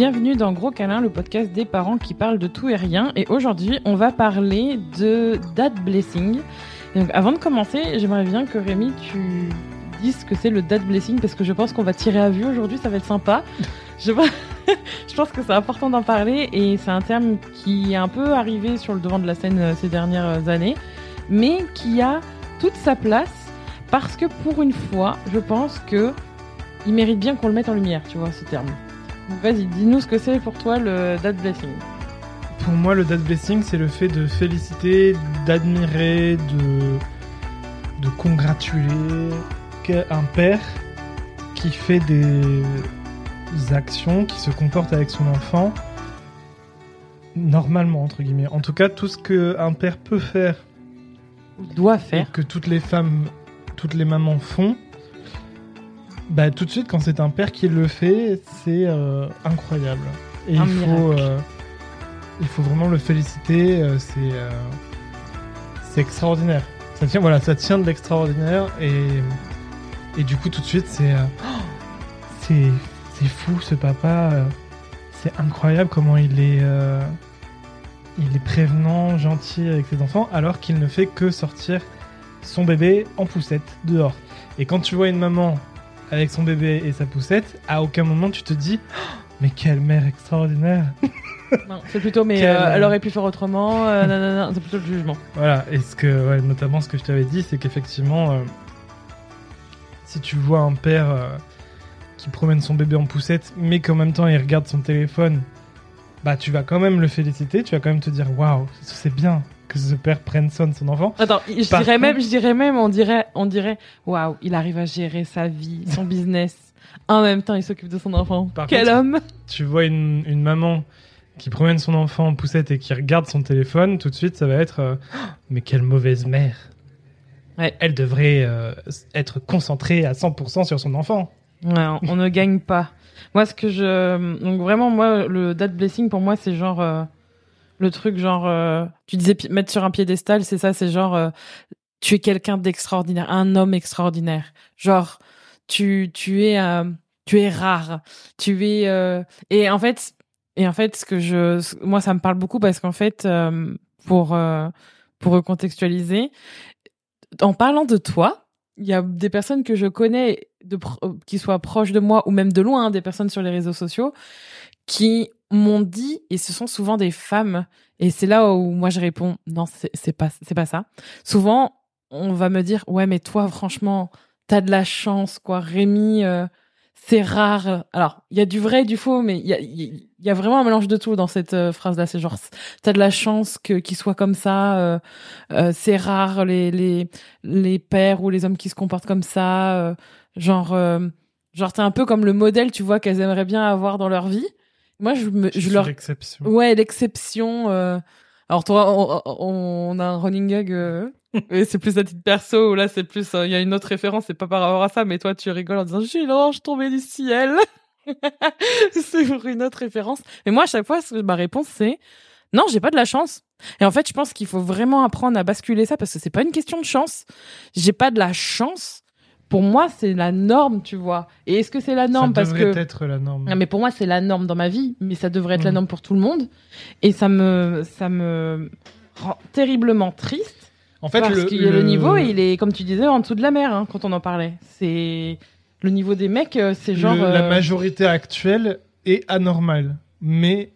Bienvenue dans Gros Câlin, le podcast des parents qui parlent de tout et rien. Et aujourd'hui, on va parler de dad blessing. Et donc, avant de commencer, j'aimerais bien que Rémi, tu dises ce que c'est le dad blessing parce que je pense qu'on va tirer à vue aujourd'hui, ça va être sympa. Je, je pense que c'est important d'en parler et c'est un terme qui est un peu arrivé sur le devant de la scène euh, ces dernières années, mais qui a toute sa place parce que pour une fois, je pense que il mérite bien qu'on le mette en lumière, tu vois, ce terme. Vas-y, dis-nous ce que c'est pour toi le dad blessing. Pour moi, le dad blessing, c'est le fait de féliciter, d'admirer, de, de congratuler un père qui fait des actions, qui se comporte avec son enfant normalement, entre guillemets. En tout cas, tout ce qu'un père peut faire, Doit et faire. que toutes les femmes, toutes les mamans font, bah tout de suite, quand c'est un père qui le fait, c'est euh, incroyable. Et Un il faut, miracle. euh, il faut vraiment le féliciter. euh, c'est, c'est extraordinaire. Ça tient, voilà, ça tient de l'extraordinaire et et du coup tout de suite, c'est, oh, c'est, c'est fou ce papa. c'est incroyable comment il est, il est prévenant, gentil avec ses enfants, alors qu'il ne fait que sortir son bébé en poussette dehors. Et quand tu vois une maman avec son bébé et sa poussette, à aucun moment tu te dis Oh, mais quelle mère extraordinaire. Non, c'est plutôt, mais euh, elle aurait pu faire autrement. euh, non, non, non, c'est plutôt le jugement. Voilà, et ce que, ouais, notamment ce que je t'avais dit, c'est qu'effectivement, euh, si tu vois un père euh, qui promène son bébé en poussette, mais qu'en même temps il regarde son téléphone, bah tu vas quand même le féliciter, tu vas quand même te dire waouh, c'est bien que ce père prenne soin de son enfant. Attends, je Par dirais contre- même, je dirais même, on dirait, on dirait, waouh, il arrive à gérer sa vie, son business. En même temps, il s'occupe de son enfant. Par Quel contre- homme Tu vois une, une maman qui promène son enfant en poussette et qui regarde son téléphone, tout de suite ça va être euh, mais quelle mauvaise mère. Ouais. Elle devrait euh, être concentrée à 100% sur son enfant. Ouais, on, ne gagne pas. Moi, ce que je, donc vraiment, moi, le dad blessing pour moi, c'est genre euh, le truc genre, euh, tu disais mettre sur un piédestal, c'est ça, c'est genre, euh, tu es quelqu'un d'extraordinaire, un homme extraordinaire. Genre, tu, tu es, euh, tu es rare, tu es, et en fait, et en fait, ce que je, moi, ça me parle beaucoup parce qu'en fait, pour pour recontextualiser, en parlant de toi, il y a des personnes que je connais de qui soient proches de moi ou même de loin, hein, des personnes sur les réseaux sociaux, qui m'ont dit, et ce sont souvent des femmes, et c'est là où moi je réponds, non, c'est pas, c'est pas ça. Souvent, on va me dire, ouais, mais toi, franchement, t'as de la chance, quoi. Rémi, euh, c'est rare. Alors, il y a du vrai et du faux, mais il y a, y a vraiment un mélange de tout dans cette euh, phrase-là. C'est genre, t'as de la chance que qu'il soit comme ça. euh, euh, c'est rare les les les pères ou les hommes qui se comportent comme ça. euh, genre, euh, genre t'es un peu comme le modèle, tu vois, qu'elles aimeraient bien avoir dans leur vie. Moi, je me, je leur exception. Ouais, l'exception. euh. Alors toi, on, on- a un running gag. euh, et c'est plus à titre perso. Ou là, c'est plus. euh, Il y a une autre référence. C'est pas par rapport à ça, mais toi, tu rigoles en disant "J'ai l'ange tombé du ciel." c'est pour une autre référence. Mais moi, à chaque fois, ma réponse c'est non, j'ai pas de la chance. Et en fait, je pense qu'il faut vraiment apprendre à basculer ça parce que c'est pas une question de chance. J'ai pas de la chance. Pour moi, c'est la norme, tu vois. Et est-ce que c'est la norme ça parce devrait que être la norme. non, mais pour moi, c'est la norme dans ma vie, mais ça devrait être la Mm. norme pour tout le monde. Et ça me, ça me rend terriblement triste En fait, parce le, que le... niveau, il est, comme tu disais, en dessous de la mer hein, quand on en parlait. C'est le niveau des mecs, euh, c'est genre. le- la euh, majorité actuelle est anormale, mais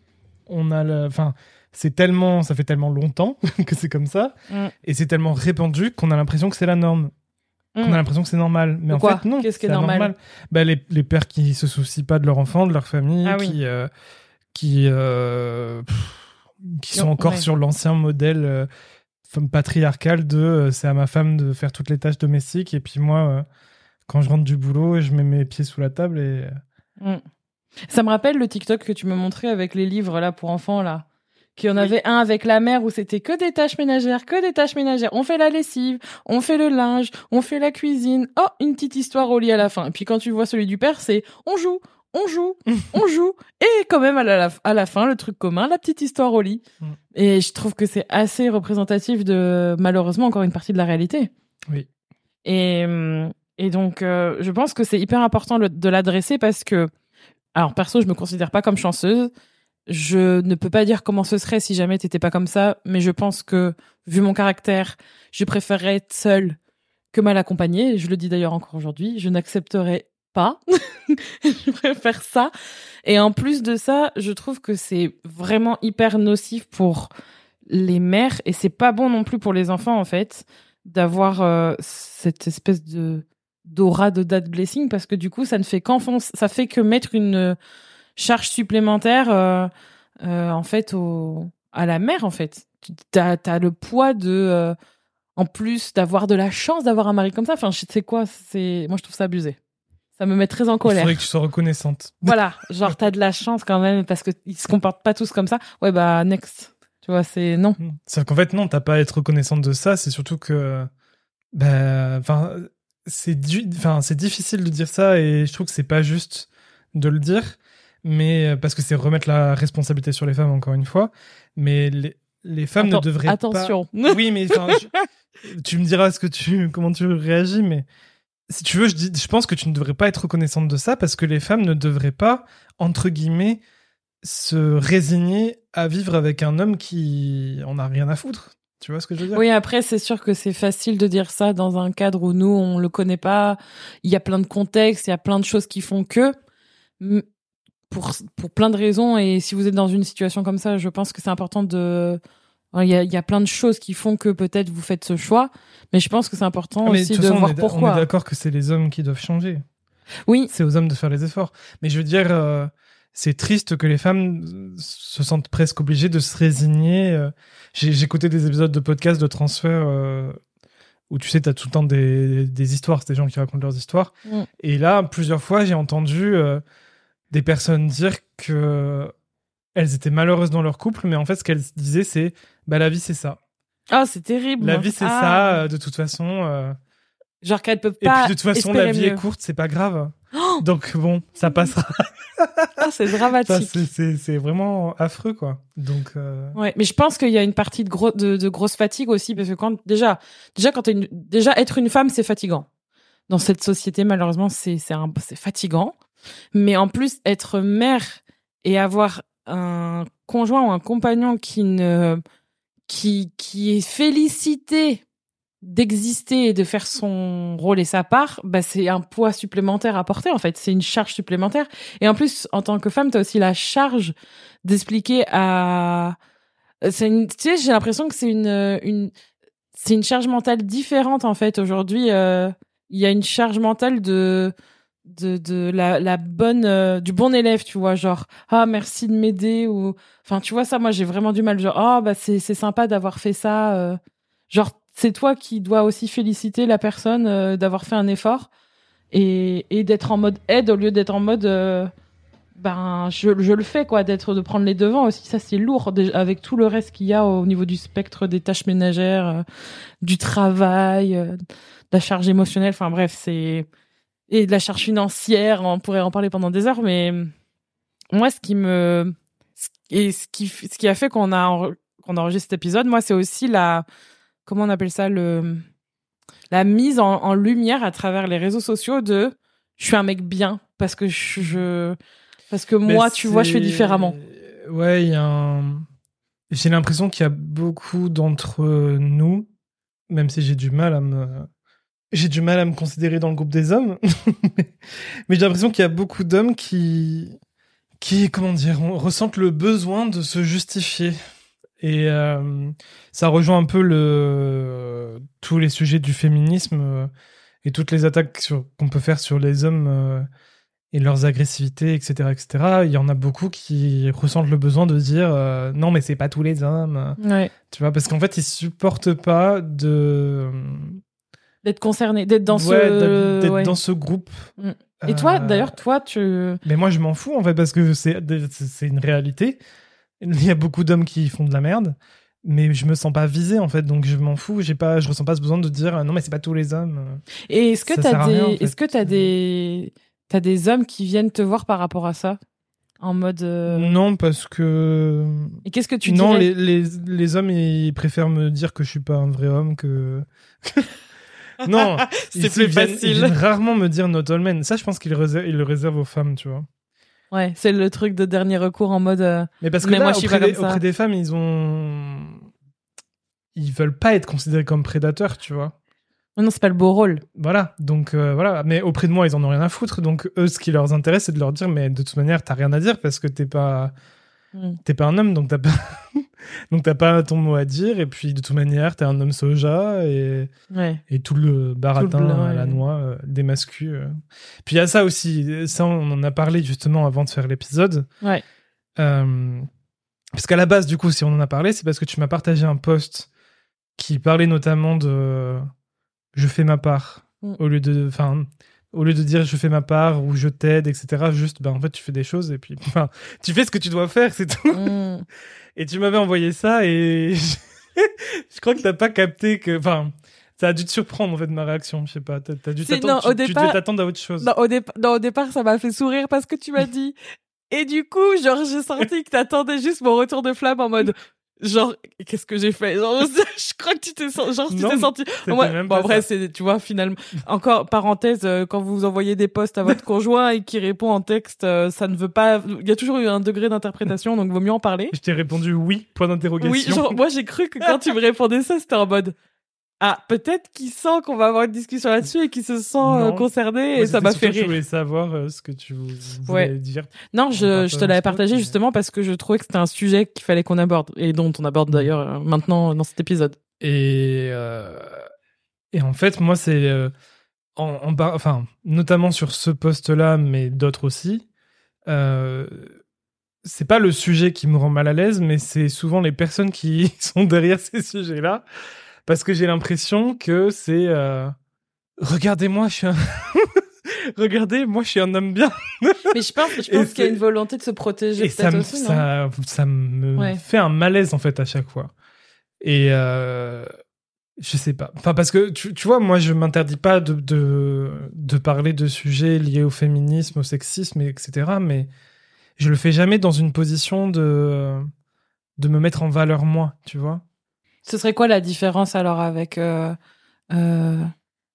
on a la, enfin, c'est tellement, ça fait tellement longtemps que c'est comme ça, Mm. et c'est tellement répandu qu'on a l'impression que c'est la norme, mm. a l'impression que c'est normal, mais en fait non. Qu'est-ce qui est c'est normal anormal. Bah, les, les pères qui se soucient pas de leur enfant, de leur famille, Ah oui. qui, euh, qui, euh, pff, qui sont encore ouais. sur l'ancien modèle. euh, patriarcal de c'est à ma femme de faire toutes les tâches domestiques et puis moi quand je rentre du boulot je mets mes pieds sous la table et euh, Mm. Ça me rappelle le TikTok que tu me montrais avec les livres là pour enfants là. Qu'il y en avait un avec la mère où c'était que des tâches ménagères, que des tâches ménagères. On fait la lessive, on fait le linge, on fait la cuisine. Oh, une petite histoire au lit à la fin. Et puis quand tu vois celui du père, c'est on joue, on joue, on joue. Et quand même à la, à la fin, le truc commun, la petite histoire au lit. Mm. Et je trouve que c'est assez représentatif de malheureusement encore une partie de la réalité. Oui. Et, et donc, euh, je pense que c'est hyper important le- de l'adresser parce que alors perso, je me considère pas comme chanceuse. Je ne peux pas dire comment ce serait si jamais t'étais pas comme ça, mais je pense que vu mon caractère, je préférerais être seule que mal accompagnée. Je le dis d'ailleurs encore aujourd'hui. Je n'accepterais pas. je préfère ça. Et en plus de ça, je trouve que c'est vraiment hyper nocif pour les mères et c'est pas bon non plus pour les enfants en fait d'avoir euh, cette espèce de d'aura de date blessing parce que du coup ça ne fait qu'enfoncer ça fait que mettre une charge supplémentaire euh, euh, en fait au à la mère en fait t'as as le poids de en plus d'avoir de la chance d'avoir un mari comme ça enfin je sais quoi c'est moi je trouve ça abusé ça me met très en colère. Il faudrait que tu sois reconnaissante. Voilà, genre t'as de la chance quand même parce que ils se comportent pas tous comme ça. Ouais bah next. Tu vois, c'est non. Hmm. C'est qu'en fait, non, t'as pas à être reconnaissante de ça. C'est surtout que, bah, enfin, c'est enfin, c'est difficile de dire ça et je trouve que c'est pas juste de le dire, mais euh, parce que c'est remettre la responsabilité sur les femmes encore une fois. Mais les, les femmes ne devraient attention. pas. Attention. Oui, mais tu me diras ce que tu, comment tu réagis, mais si tu veux, je, dis, je pense que tu ne devrais pas être reconnaissante de ça parce que les femmes ne devraient pas, entre guillemets, se résigner à vivre avec un homme qui en a rien à foutre. Tu vois ce que je veux dire? Oui, après, c'est sûr que c'est facile de dire ça dans un cadre où nous, on le connaît pas. Il y a plein de contextes, il y a plein de choses qui font que, pour, pour plein de raisons, et si vous êtes dans une situation comme ça, je pense que c'est important de. Il y, a, il y a plein de choses qui font que peut-être vous faites ce choix, mais je pense que c'est important ah, aussi de, voir pourquoi. On est d'accord que c'est les hommes qui doivent changer. Oui. C'est aux hommes de faire les efforts. Mais je veux dire, euh, c'est triste que les femmes se sentent presque obligées de se résigner. Euh. J'ai écouté des épisodes de podcast de transfert euh, où tu sais, tu as tout le temps des, des histoires, c'est des gens qui racontent leurs histoires. Mm. Et là, plusieurs fois, j'ai entendu euh, des personnes dire que elles étaient malheureuses dans leur couple, mais en fait, ce qu'elles disaient, c'est bah la vie, c'est ça. Ah, c'est terrible. La vie, c'est ah. ça, de toute façon. Genre qu'elles peuvent pas. Et puis de toute façon, la vie est courte, c'est pas grave. Oh Donc bon, ça passera. Ah, c'est dramatique. C'est vraiment affreux, quoi. Donc. Euh... Ouais, mais je pense qu'il y a une partie de, gros, de, de, grosse fatigue aussi, parce que quand déjà, déjà quand une, déjà être une femme, c'est fatigant. Dans cette société, malheureusement, c'est c'est fatigant. Mais en plus, être mère et avoir un conjoint ou un compagnon qui ne qui qui est félicité d'exister et de faire son rôle et sa part, bah c'est un poids supplémentaire à porter en fait, c'est une charge supplémentaire. Et en plus, en tant que femme, tu as aussi la charge d'expliquer à c'est tu sais, j'ai l'impression que c'est une une c'est une charge mentale différente en fait aujourd'hui euh, il y a une charge mentale de de, de la, la bonne euh, du bon élève tu vois genre ah merci de m'aider ou enfin tu vois ça moi j'ai vraiment du mal genre ah bah c'est c'est sympa d'avoir fait ça euh. genre c'est toi qui dois aussi féliciter la personne euh, d'avoir fait un effort et, et d'être en mode aide au lieu d'être en mode euh, ben je, je, le fais quoi d'être de prendre les devants aussi ça c'est lourd avec tout le reste qu'il y a au niveau du spectre des tâches ménagères euh, du travail de la charge émotionnelle enfin bref c'est et de la charge financière on pourrait en parler pendant des heures mais moi ce qui me et ce qui ce qui a fait qu'on a qu'on a enregistré cet épisode moi c'est aussi la comment on appelle ça le la mise en, lumière à travers les réseaux sociaux de je suis un mec bien parce que je, parce que moi tu vois je fais différemment. Ouais, il y a un j'ai l'impression qu'il y a beaucoup d'entre nous même si j'ai du mal à me j'ai du mal à me considérer dans le groupe des hommes mais j'ai l'impression qu'il y a beaucoup d'hommes qui qui comment dire ressentent le besoin de se justifier et euh, ça rejoint un peu le, tous les sujets du féminisme euh, et toutes les attaques qu'on peut faire sur les hommes euh, et leurs agressivités, etc., etc. Il y en a beaucoup qui ressentent le besoin de dire non, mais c'est pas tous les hommes. Ouais. Tu vois, parce qu'en fait, ils supportent pas de d'être concernés, d'être dans ce d'être dans ce groupe. Mm. Et toi, d'ailleurs, toi, tu. Mais moi, je m'en fous en fait parce que c'est c'est une réalité. Il y a beaucoup d'hommes qui font de la merde, mais je me sens pas visé en fait, donc je m'en fous. J'ai pas, je ressens pas ce besoin de dire non mais c'est pas tous les hommes. Et est-ce que t'as des, est-ce que t'as des, t'as des hommes qui viennent te voir par rapport à ça, en mode. Euh, non parce que. Et qu'est-ce que tu Non les, les, les hommes ils préfèrent me dire que je suis pas un vrai homme que. non, c'est plus facile. Ils viennent rarement me dire not all men. Ça, je pense qu'ils le réservent aux femmes, tu vois. Ouais, c'est le truc de dernier recours en mode. euh, Mais parce que Mais là, moi, je suis auprès, pas des, comme ça. auprès des femmes, ils ont. Ils veulent pas être considérés comme prédateurs, tu vois. non, c'est pas le beau rôle. Voilà, donc euh, voilà. Mais auprès de moi, ils en ont rien à foutre. Donc eux, ce qui leur intéresse, c'est de leur dire, mais de toute manière, t'as rien à dire parce que t'es pas, Mm. t'es pas un homme, donc t'as pas, donc t'as pas ton mot à dire. Et puis de toute manière, t'es un homme soja et, Ouais. et tout le baratin Tout le blanc, à la noix euh, des mascus. euh. Puis il y a ça aussi. Ça, on en a parlé justement avant de faire l'épisode. Ouais. Euh, parce qu'à la base, du coup, si on en a parlé, c'est parce que tu m'as partagé un post qui parlait notamment de je fais ma part Mm. au lieu de, enfin, au lieu de dire je fais ma part ou je t'aide, etc. Juste, ben en fait, tu fais des choses et puis, enfin, tu fais ce que tu dois faire, c'est tout. Mm. Et tu m'avais envoyé ça et je crois que t'as pas capté que, enfin. Ça a dû te surprendre en fait ma réaction, je sais pas. T'as, dû t'attendre, tu, tu départ- devais t'attendre à autre chose. Non, au, dépa- non, au départ, ça m'a fait sourire parce que tu m'as dit. Et du coup, genre, j'ai senti que t'attendais juste mon retour de flamme en mode. Genre, qu'est-ce que j'ai fait? Genre, Je crois que tu t'es genre, tu t'es senti. Ouais, même bon, après, c'est, tu vois, finalement. Encore, parenthèse, euh, quand vous envoyez des posts à votre conjoint et qui répond en texte, euh, ça ne veut pas. Il y a toujours eu un degré d'interprétation, donc vaut mieux en parler. Je t'ai répondu oui, point d'interrogation. Oui, genre, moi, j'ai cru que quand tu me répondais ça, c'était en mode. Ah, peut-être qu'il sent qu'on va avoir une discussion là-dessus et qu'il se sent euh, Non. concerné et ça m'a fait que Je rire. voulais savoir euh, ce que tu vou- voulais Ouais. dire. Non, On je, te l'avais partagé mais- justement parce que je trouvais que c'était un sujet qu'il fallait qu'on aborde et dont on aborde d'ailleurs euh, maintenant dans cet épisode. Et, euh, et en fait, moi, c'est. en, en bar- enfin, notamment sur ce poste-là, mais d'autres aussi. c'est pas le sujet qui me rend mal à l'aise, mais c'est souvent les personnes qui sont derrière ces sujets-là. Parce que j'ai l'impression que c'est. euh, Regardez-moi, je suis un. Regardez, moi, je suis un homme bien. Mais je pense, je pense qu'il y a une volonté de se protéger Et ça me, aussi, ça, ça me Ouais. fait un malaise en fait à chaque fois. Et euh, je sais pas. Enfin, parce que tu, tu vois, moi je m'interdis pas de, de, de parler de sujets liés au féminisme, au sexisme, et etc. Mais je le fais jamais dans une position de, de me mettre en valeur moi, tu vois. Ce serait quoi la différence alors avec euh, euh,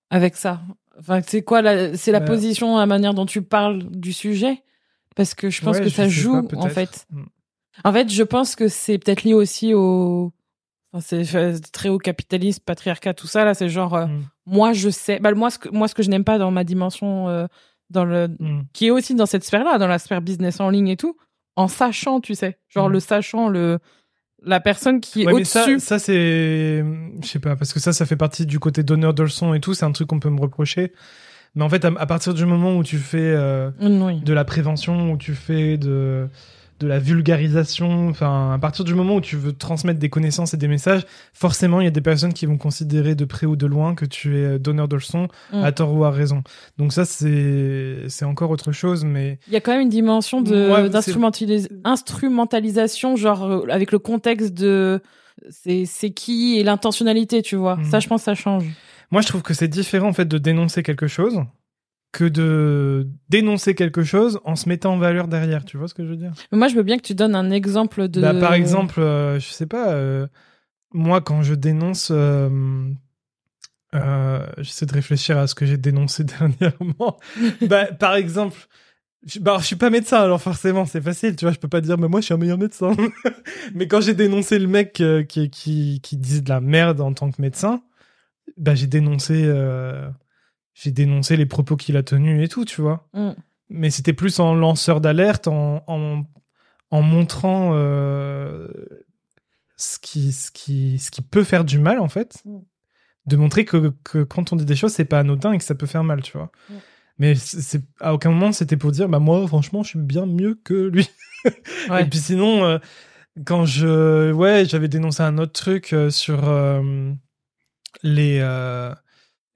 avec ça? Enfin, c'est quoi la, c'est la Bah- position, la manière dont tu parles du sujet? Parce que je pense Ouais, que je ça joue pas, en fait. Mm. En fait, je pense que c'est peut-être lié aussi au enfin, c'est très au capitalisme, patriarcat, tout ça là. C'est genre euh, Mm. moi je sais. Bah, moi ce que moi ce que je n'aime pas dans ma dimension dans le Mm. qui est aussi dans cette sphère-là, dans la sphère business en ligne et tout, en sachant, tu sais, genre le sachant, le la personne qui est Ouais, mais ça, au-dessus. ça c'est, je sais pas, parce que ça, ça fait partie du côté donneur de leçons et tout. C'est un truc qu'on peut me reprocher. Mais en fait, à, à partir du moment où tu fais euh, oui. de la prévention, où tu fais de de la vulgarisation, enfin, à partir du moment où tu veux transmettre des connaissances et des messages, forcément, il y a des personnes qui vont considérer de près ou de loin que tu es euh, donneur de leçons, Mm. à tort ou à raison. Donc ça, c'est c'est encore autre chose, mais Il y a quand même une dimension de d'instrumentaliser- instrumentalisation, genre euh, avec le contexte de c'est c'est qui et l'intentionnalité, tu vois. Ça, je pense, ça change. Moi, je trouve que c'est différent en fait de dénoncer quelque chose que de dénoncer quelque chose en se mettant en valeur derrière. Tu vois ce que je veux dire? Moi, je veux bien que tu donnes un exemple de. Bah, Par exemple, euh, je sais pas. euh, moi, quand je dénonce, euh, euh, j'essaie de réfléchir à ce que j'ai dénoncé dernièrement. bah, par exemple. Je, bah, alors, je suis pas médecin, alors forcément c'est facile, tu vois. Je peux pas dire, mais moi je suis un meilleur médecin. mais quand j'ai dénoncé le mec qui, qui, qui disait de la merde en tant que médecin, bah j'ai dénoncé, j'ai dénoncé les propos qu'il a tenus et tout, tu vois. Mm. Mais c'était plus en lanceur d'alerte, en, en, en montrant euh, ce, qui, ce, qui, ce qui peut faire du mal, en fait. Mm. De montrer que, que quand on dit des choses, c'est pas anodin et que ça peut faire mal, tu vois. Mm. Mais c'est à aucun moment c'était pour dire, bah moi, franchement, je suis bien mieux que lui. Ouais. Et puis sinon, euh, quand je, ouais, j'avais dénoncé un autre truc euh, sur les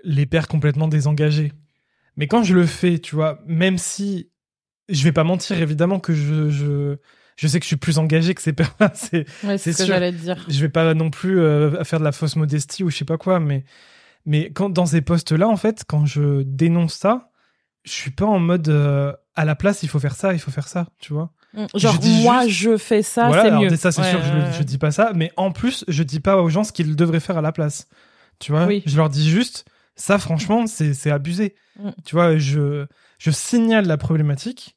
les pères complètement désengagés. Mais quand je le fais, tu vois, même si je vais pas mentir, évidemment que je je je sais que je suis plus engagé que ces pères-là. C'est Ouais, ce que j'allais dire. je vais pas non plus euh, faire de la fausse modestie ou je sais pas quoi, mais mais quand dans ces postes-là, en fait, quand je dénonce ça, je suis pas en mode euh, à la place, il faut faire ça, il faut faire ça, tu vois. Mm. Genre, dis moi, juste- je fais ça, voilà, c'est mieux. ça c'est Ouais, sûr, je, je dis pas ça, mais en plus, je dis pas aux gens ce qu'ils devraient faire à la place. Tu vois, Oui. je leur dis juste ça franchement, c'est abusé. Mm. Tu vois, je je signale la problématique,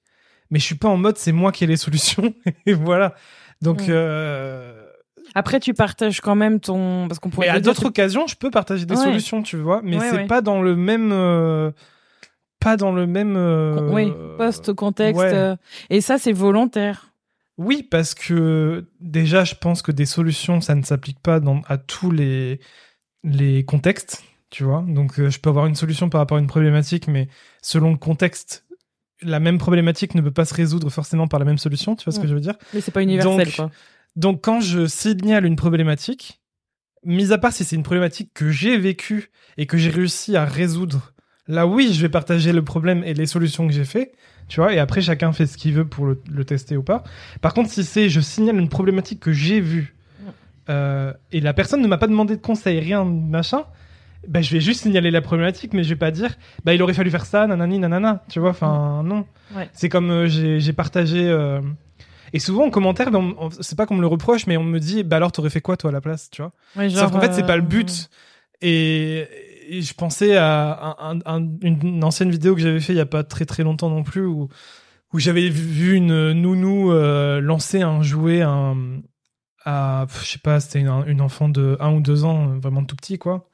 mais je suis pas en mode c'est moi qui ai les solutions et voilà. Donc Mm. euh, Après, tu partages quand même ton. Parce qu'on pourrait. mais à d'autres occasions, je peux partager des Ouais. solutions, tu vois, mais Ouais, c'est ouais. pas dans le même euh, pas dans le même euh, Oui, post contexte. Et ça, c'est volontaire. Oui, parce que déjà, je pense que des solutions, ça ne s'applique pas dans, à tous les, les contextes, tu vois. Donc, euh, je peux avoir une solution par rapport à une problématique, mais selon le contexte, la même problématique ne peut pas se résoudre forcément par la même solution, tu vois ce que je veux dire? Mais c'est pas universel, Donc, quoi. Donc, quand je signale une problématique, mis à part si c'est une problématique que j'ai vécue et que j'ai réussi à résoudre, là, oui, je vais partager le problème et les solutions que j'ai fait, tu vois, et après, chacun fait ce qu'il veut pour le, le tester ou pas. Par contre, si c'est je signale une problématique que j'ai vue euh, et la personne ne m'a pas demandé de conseil, rien, machin, bah, je vais juste signaler la problématique, mais je vais pas dire, bah, il aurait fallu faire ça, nanani, nanana, tu vois, enfin, non. Ouais. C'est comme euh, j'ai partagé. euh, Et souvent en commentaire, ben, c'est pas qu'on me le reproche, mais on me dit, bah alors t'aurais fait quoi toi à la place, tu vois? Ouais, Sauf qu'en fait, c'est pas le euh, but. Et, et je pensais à un- un- une, une ancienne vidéo que j'avais fait il y a pas très très longtemps non plus, où, où j'avais vu une nounou euh, lancer un jouet un, à, je sais pas, c'était une, une enfant de 1 ou 2 ans, vraiment tout petit, quoi.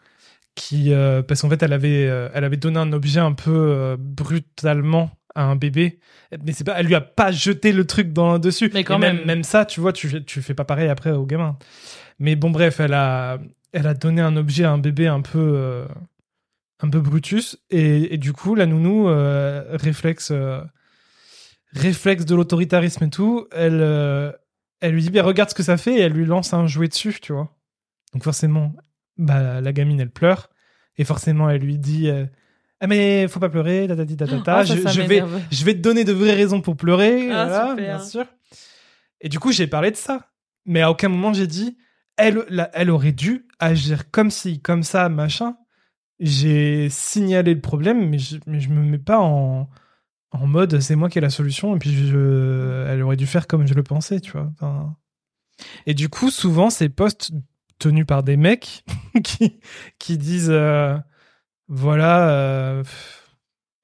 Qui, euh, parce qu'en fait, elle avait, euh, elle avait donné un objet un peu euh, brutalement à un bébé. Mais c'est pas, elle lui a pas jeté le truc dans dessus. Mais quand même. même ça, tu vois, tu, fais- tu fais pas pareil après au gamin. Mais bon, bref, elle a, elle a donné un objet à un bébé un peu, un peu Brutus. Et, et du coup, la nounou, réflexe, réflexe de l'autoritarisme et tout, elle, elle lui dit, bah, regarde ce que ça fait, et elle lui lance un jouet dessus, tu vois. Donc forcément, bah, la gamine, elle pleure. Et forcément, elle lui dit, euh, ah mais faut pas pleurer, tatati tatata. Ah, ça, je, ça je vais, je vais te donner de vraies raisons pour pleurer. Ah, voilà, bien sûr. Et du coup, j'ai parlé de ça. Mais à aucun moment, j'ai dit, elle, la- elle aurait dû agir comme ci, comme ça, machin. J'ai signalé le problème, mais je, mais je me mets pas en, en mode c'est moi qui ai la solution. Et puis, je, elle aurait dû faire comme je le pensais, tu vois. Enfin, et du coup, souvent, ces posts tenus par des mecs qui, qui disent euh, voilà, euh,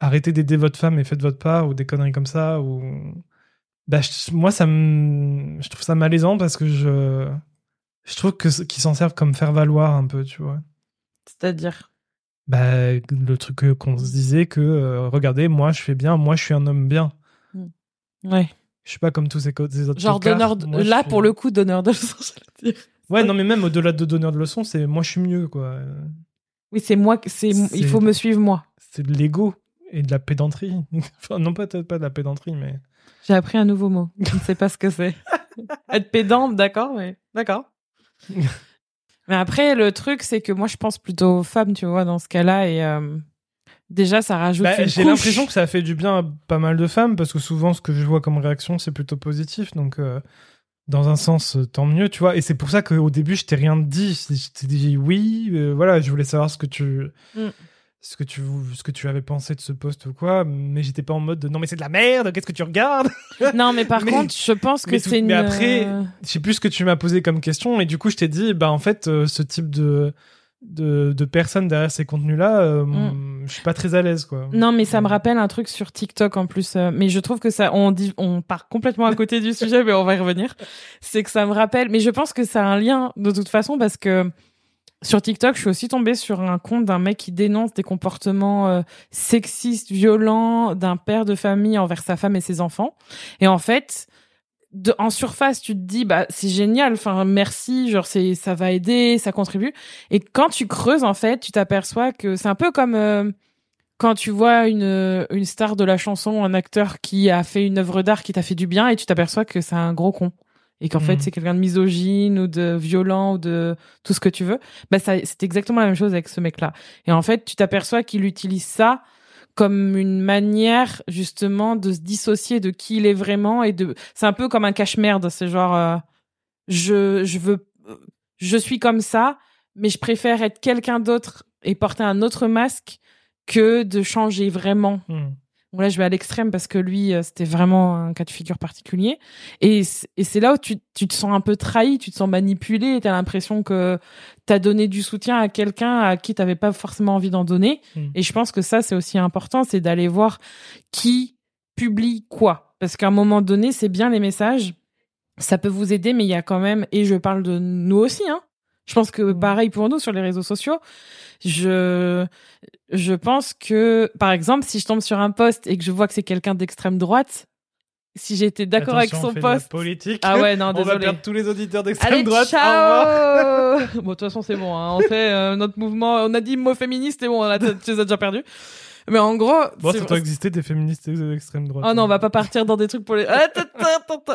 arrêtez d'aider votre femme et faites votre part, ou des conneries comme ça. Ou... Bah, je- moi, ça me... je trouve ça malaisant parce que je, je trouve que qu'ils s'en servent comme faire valoir un peu, tu vois. C'est-à-dire? Bah, le truc que- qu'on se disait que euh, regardez, moi je fais bien, moi je suis un homme bien. Ouais. Je suis pas comme tous ces, ces autres Genre donneur. de- je Là, suis- pour le coup, donneur de leçons, dire. Ouais, non, mais même au-delà de donneur de leçons, c'est moi je suis mieux, quoi. Oui, c'est moi. C'est. Il faut me suivre moi. C'est de l'ego et de la pédanterie. enfin, non, pas, pas de la pédanterie, mais. J'ai appris un nouveau mot. Je ne sais pas ce que c'est. Être pédant, d'accord, mais d'accord. mais après, le truc, c'est que moi, je pense plutôt aux femmes, tu vois, dans ce cas-là, et euh, déjà, ça rajoute Bah, J'ai l'impression que ça a fait du bien à pas mal de femmes parce que souvent ce que je vois comme réaction c'est plutôt positif donc euh, dans un sens euh, tant mieux tu vois et c'est pour ça qu'au début je t'ai rien dit je t'ai dit oui euh, voilà je voulais savoir ce que tu Mm. ce que tu ce que tu avais pensé de ce post ou quoi mais j'étais pas en mode de, non mais c'est de la merde qu'est-ce que tu regardes? Non, mais par Mais- contre, je pense que c'est une. mais après, euh, je sais plus ce que tu m'as posé comme question et du coup je t'ai dit bah en fait euh, ce type de de, de personnes derrière ces contenus là je suis pas très à l'aise quoi Non, mais ça me rappelle un truc sur TikTok en plus. euh, mais je trouve que ça, on dit, on part complètement à côté du sujet, mais on va y revenir. C'est que ça me rappelle, mais je pense que ça a un lien de toute façon parce que sur TikTok, je suis aussi tombée sur un compte d'un mec qui dénonce des comportements euh, sexistes, violents d'un père de famille envers sa femme et ses enfants. Et en fait, de, en surface, tu te dis, bah, c'est génial, enfin, merci, genre, c'est, ça va aider, ça contribue. Et quand tu creuses, en fait, tu t'aperçois que c'est un peu comme, euh, quand tu vois une, une star de la chanson, un acteur qui a fait une œuvre d'art qui t'a fait du bien et tu t'aperçois que c'est un gros con. Et qu'en fait, c'est quelqu'un de misogyne ou de violent ou de tout ce que tu veux. Bah, ça, c'est exactement la même chose avec ce mec-là. Et en fait, tu t'aperçois qu'il utilise ça comme une manière, justement, de se dissocier de qui il est vraiment et de, c'est un peu comme un cache-merde. C'est genre, euh, je, veux, je suis comme ça, mais je préfère être quelqu'un d'autre et porter un autre masque que de changer vraiment. Hmm. Bon, là, je vais à l'extrême parce que lui, euh, c'était vraiment un cas de figure particulier. Et c'est là où tu, tu te sens un peu trahi, tu te sens manipulé, et t'as l'impression que t'as donné du soutien à quelqu'un à qui t'avais pas forcément envie d'en donner. Mm. Et je pense que ça, c'est aussi important, c'est d'aller voir qui publie quoi. Parce qu'à un moment donné, c'est bien les messages, ça peut vous aider, mais il y a quand même, et je parle de nous aussi, hein. Je pense que pareil pour nous sur les réseaux sociaux. Je, je pense que, par exemple, si je tombe sur un post et que je vois que c'est quelqu'un d'extrême droite, si j'étais d'accord avec son poste. politique. Ah ouais, non, désolé. On va perdre tous les auditeurs d'extrême droite. Ciao bon, de toute façon, c'est bon. Hein. On fait euh, notre mouvement. On a dit mot féministe et bon, on a, tu les as déjà perdus. Mais en gros. Bon, ça doit exister des féministes d'extrême droite. Oh non, on va pas partir dans des trucs pour les. Ah,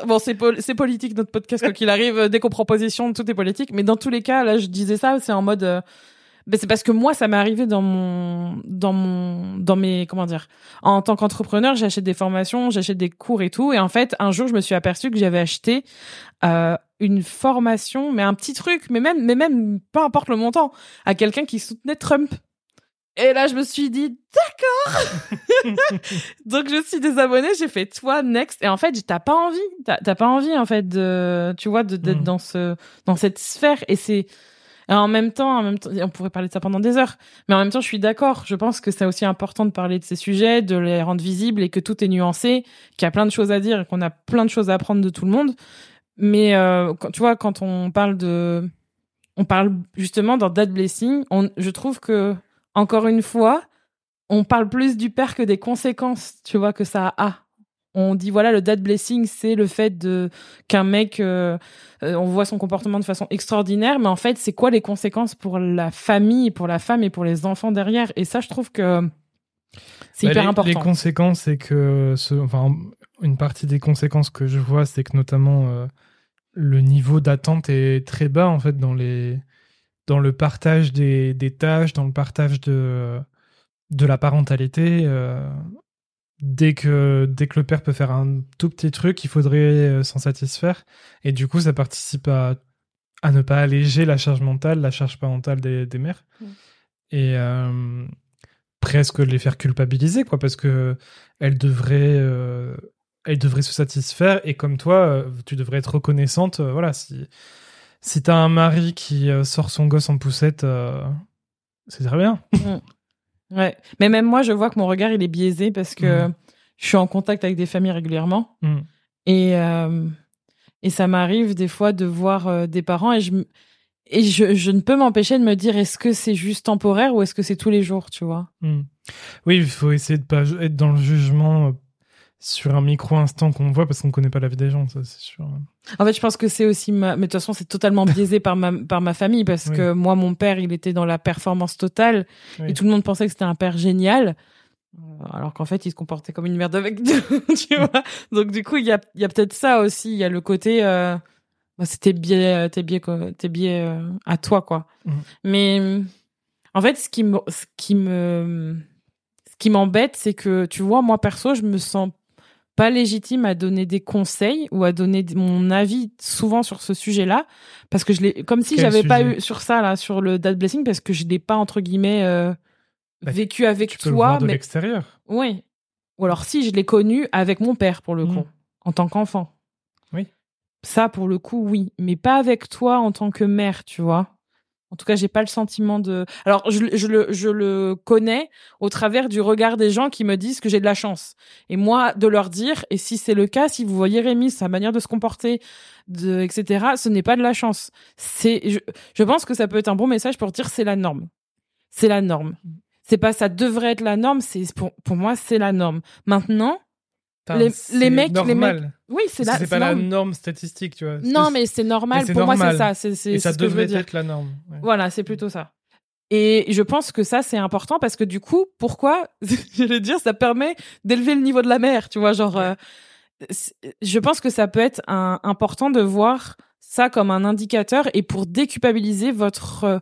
bon, c'est c'est politique notre podcast quoi qu'il arrive. Dès qu'on prend position, tout est politique. Mais dans tous les cas, là, je disais ça, c'est en mode. Euh, ben c'est parce que moi, ça m'est arrivé dans mon, dans mon, dans mes, comment dire, en tant qu'entrepreneur, j'achète des formations, j'achète des cours et tout. Et en fait, un jour, je me suis aperçue que j'avais acheté euh, une formation, mais un petit truc, mais même, mais même, peu importe le montant, à quelqu'un qui soutenait Trump. Et là, je me suis dit, d'accord. Donc, je suis désabonnée. J'ai fait toi next. Et en fait, t'as pas envie, t'as pas envie en fait de, tu vois, d'être mm. dans ce, dans cette sphère. Et c'est, en même temps, en même temps, on pourrait parler de ça pendant des heures, mais en même temps, je suis d'accord. Je pense que c'est aussi important de parler de ces sujets, de les rendre visibles et que tout est nuancé, qu'il y a plein de choses à dire et qu'on a plein de choses à apprendre de tout le monde. Mais euh, quand, tu vois, quand on parle de, on parle justement dans date blessing, on, je trouve que encore une fois, on parle plus du père que des conséquences, tu vois, que ça a. On dit voilà le dad blessing c'est le fait de qu'un mec euh, euh, on voit son comportement de façon extraordinaire mais en fait c'est quoi les conséquences pour la famille pour la femme et pour les enfants derrière? Et ça je trouve que c'est bah, hyper important les conséquences c'est que ce, enfin une partie des conséquences que je vois c'est que notamment euh, le niveau d'attente est très bas en fait dans les dans le partage des, des tâches dans le partage de de la parentalité dès que, dès que le père peut faire un tout petit truc, il faudrait euh, s'en satisfaire. Et du coup, ça participe à, à ne pas alléger la charge mentale, la charge parentale des, des mères. Et euh, presque les faire culpabiliser, quoi, parce que elles devraient, euh, elles devraient se satisfaire. Et comme toi, tu devrais être reconnaissante. voilà, si, si t'as un mari qui sort son gosse en poussette, c'est très bien. Mm. Ouais, mais même moi, je vois que mon regard il est biaisé parce que mmh. je suis en contact avec des familles régulièrement mmh. et euh, et ça m'arrive des fois de voir euh, des parents et je et je, je ne peux m'empêcher de me dire est-ce que c'est juste temporaire ou est-ce que c'est tous les jours, tu vois? Oui, il faut essayer de pas être dans le jugement euh, sur un micro instant qu'on voit parce qu'on connaît pas la vie des gens, ça c'est sûr. En fait, je pense que c'est aussi ma... mais de toute façon, c'est totalement biaisé par ma par ma famille parce que moi mon père, il était dans la performance totale et tout le monde pensait que c'était un père génial. Euh, alors qu'en fait, il se comportait comme une merde avec tu vois. Donc du coup, il y a il y a peut-être ça aussi, il y a le côté euh... bah, c'était biais t'es biais t'es biais euh, à toi quoi. Mmh. Mais en fait, ce qui me ce qui me ce qui m'embête, c'est que tu vois, moi perso, je me sens pas légitime à donner des conseils ou à donner mon avis souvent sur ce sujet-là parce que je l'ai comme si j'avais pas eu sur ça là sur le dad blessing parce que je l'ai pas entre guillemets euh, bah, vécu avec tu peux toi le voir de mais l'extérieur. Oui. Ou alors si je l'ai connu avec mon père pour le mmh. coup en tant qu'enfant. Oui. Ça pour le coup oui, mais pas avec toi en tant que mère, tu vois. En tout cas, j'ai pas le sentiment de. Alors, je, je, le, je le connais au travers du regard des gens qui me disent que j'ai de la chance. Et moi, de leur dire, et si c'est le cas, si vous voyez Rémi, sa manière de se comporter, de, etc., ce n'est pas de la chance. C'est, je, je pense que ça peut être un bon message pour dire c'est la norme. C'est la norme. C'est pas ça devrait être la norme. C'est pour, pour moi, c'est la norme. Maintenant, les, les, mecs, les mecs. Oui, c'est là. C'est pas la norme statistique, tu vois. Non, mais c'est normal. Pour moi, c'est ça. C'est, c'est, Et ça ce devrait que je veux être la norme. Voilà, c'est plutôt ça. Et je pense que ça, c'est important parce que du coup, pourquoi Je vais dire, ça permet d'élever le niveau de la mer, tu vois. Genre, euh, je pense que ça peut être un, important de voir ça comme un indicateur et pour déculpabiliser votre euh,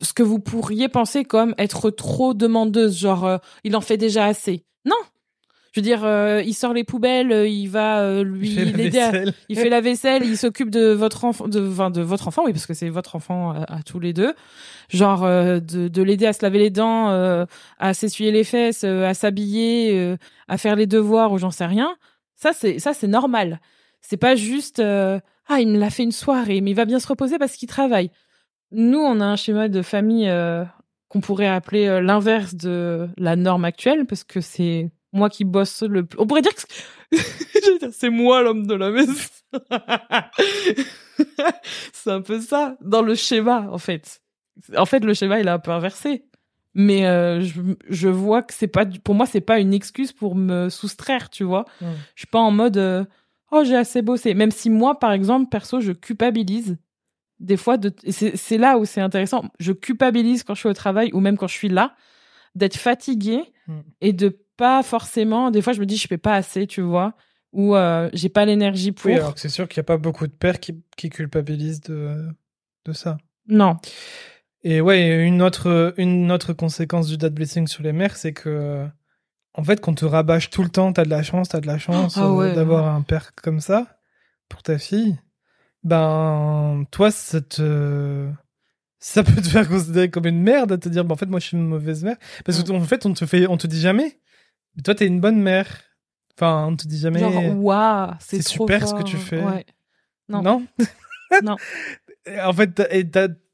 ce que vous pourriez penser comme être trop demandeuse, genre euh, il en fait déjà assez. Je veux dire, euh, il sort les poubelles, euh, il va euh, lui il il fait la vaisselle, il s'occupe de votre enfant, de, enfin, de votre enfant, oui, parce que c'est votre enfant à, tous les deux. Genre de, de l'aider à se laver les dents, à s'essuyer les fesses, à s'habiller, à faire les devoirs ou j'en sais rien. Ça c'est ça c'est normal. C'est pas juste ah il me l'a fait une soirée, mais il va bien se reposer parce qu'il travaille. Nous on a un schéma de famille qu'on pourrait appeler l'inverse de la norme actuelle parce que c'est moi qui bosse le plus. On pourrait dire que c'est moi l'homme de la maison. c'est un peu ça dans le schéma en fait. En fait, le schéma il est un peu inversé. Mais euh, je, je vois que c'est pas pour moi c'est pas une excuse pour me soustraire, tu vois. Ouais. Je suis pas en mode euh, oh j'ai assez bossé. Même si moi par exemple perso je culpabilise des fois de c'est là où c'est intéressant. Je culpabilise quand je suis au travail ou même quand je suis là d'être fatiguée Mm. et de pas forcément. Des fois je me dis je fais pas assez, tu vois, ou euh, j'ai pas l'énergie pour. Oui, alors que c'est sûr qu'il n'y a pas beaucoup de pères qui, qui culpabilisent de, de ça. Non. Et ouais, une autre, une autre conséquence du dad blessing sur les mères, c'est que, en fait, qu'on te rabâche tout le temps, t'as de la chance, t'as de la chance Ah euh, ouais. d'avoir un père comme ça pour ta fille. Ben, toi, ça te, ça peut te faire considérer comme une merde, à te dire, ben, en fait, moi, je suis une mauvaise mère. Parce que, en fait, on te fait, on te dit jamais, mais toi, t'es une bonne mère. Enfin, on te dit jamais. Genre waouh, c'est super ce que tu fais. Ouais. Non. Non? En fait,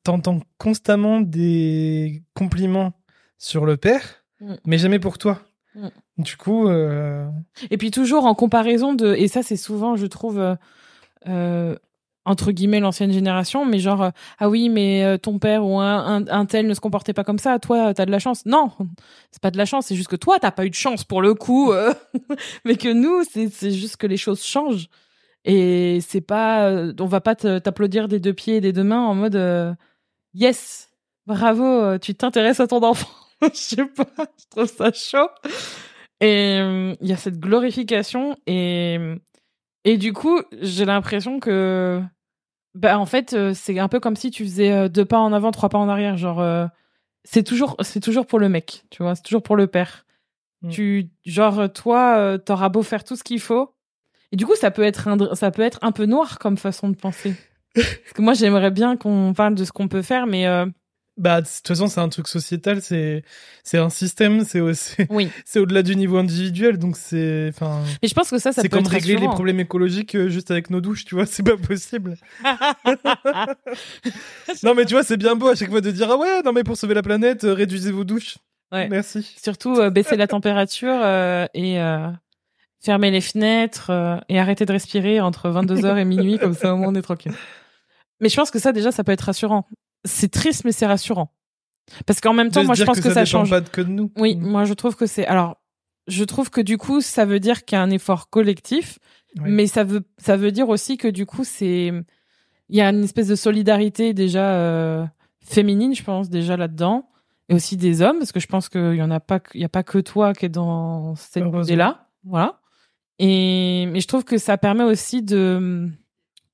t'entends constamment des compliments sur le père, Mm. mais jamais pour toi. Mm. Du coup, euh, Et puis toujours en comparaison de, et ça c'est souvent, je trouve, euh, euh, entre guillemets l'ancienne génération, mais genre, euh, ah oui, mais euh, ton père ou un, tel ne se comportait pas comme ça, toi t'as de la chance. Non, c'est pas de la chance, c'est juste que toi t'as pas eu de chance pour le coup, euh, mais que nous, c'est juste que les choses changent. Et c'est pas, euh, on va pas t'applaudir des deux pieds et des deux mains en mode, euh, yes, bravo, euh, tu t'intéresses à ton enfant. Je sais pas, je trouve ça chaud. Et euh, il y a cette glorification et et du coup, j'ai l'impression que bah en fait, euh, c'est un peu comme si tu faisais euh, deux pas en avant, trois pas en arrière, genre euh, c'est toujours c'est toujours pour le mec, tu vois, c'est toujours pour le père. Mm. Tu genre toi euh, t'auras beau faire tout ce qu'il faut. Et du coup, ça peut être un, ça peut être un peu noir comme façon de penser. Parce que moi, j'aimerais bien qu'on parle de ce qu'on peut faire, mais euh, bah, de toute façon, c'est un truc sociétal, c'est, c'est un système, c'est aussi, oui. c'est au-delà du niveau individuel, donc c'est, enfin, Mais je pense que ça, ça c'est peut comme être régler les problèmes écologiques euh, juste avec nos douches, tu vois, c'est pas possible. non, mais tu vois, c'est bien beau à chaque fois de dire, ah ouais, non, mais pour sauver la planète, euh, réduisez vos douches. Ouais. Merci. Surtout euh, baisser la température euh, et euh, fermer les fenêtres et arrêter de respirer entre 22h et minuit, comme ça au moins on est tranquille. Mais je pense que ça déjà, ça peut être rassurant. C'est triste, mais c'est rassurant. Parce qu'en même temps, moi je pense que, ça dépend change. pas que de nous. Oui, Mm. moi je trouve que c'est. Alors, je trouve que du coup, ça veut dire qu'il y a un effort collectif, Oui. mais ça veut ça veut dire aussi que du coup, c'est il y a une espèce de solidarité déjà euh, féminine, je pense déjà là-dedans, et aussi des hommes, parce que je pense qu'il y en a pas, que- il y a pas que toi qui est dans cette idée-là, voilà. Et mais je trouve que ça permet aussi de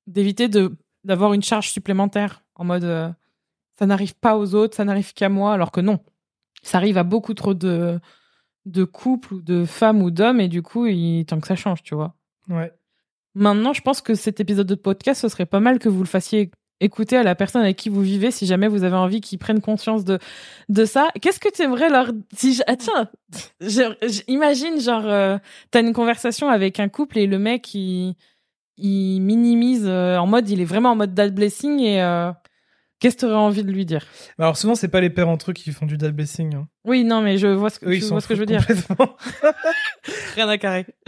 d'éviter de d'avoir une charge supplémentaire en mode euh, ça n'arrive pas aux autres, ça n'arrive qu'à moi, alors que non, ça arrive à beaucoup trop de de couples ou de femmes ou d'hommes et du coup, il tant que ça change, tu vois. Ouais. Maintenant, je pense que cet épisode de podcast, ce serait pas mal que vous le fassiez écouter à la personne avec qui vous vivez si jamais vous avez envie qu'ils prennent conscience de de ça. Qu'est-ce que tu aimerais leur si je- ah, tiens, je- je- imagine genre euh, t'as une conversation avec un couple et le mec il il minimise euh, en mode il est vraiment en mode dad blessing et euh, qu'est-ce que tu aurais envie de lui dire? Bah, Alors souvent, c'est pas les pères entre eux qui font du dad blessing. hein. Oui, non mais je vois ce que Eux, ils tu s'en vois ce que je veux dire. Rien à carrer.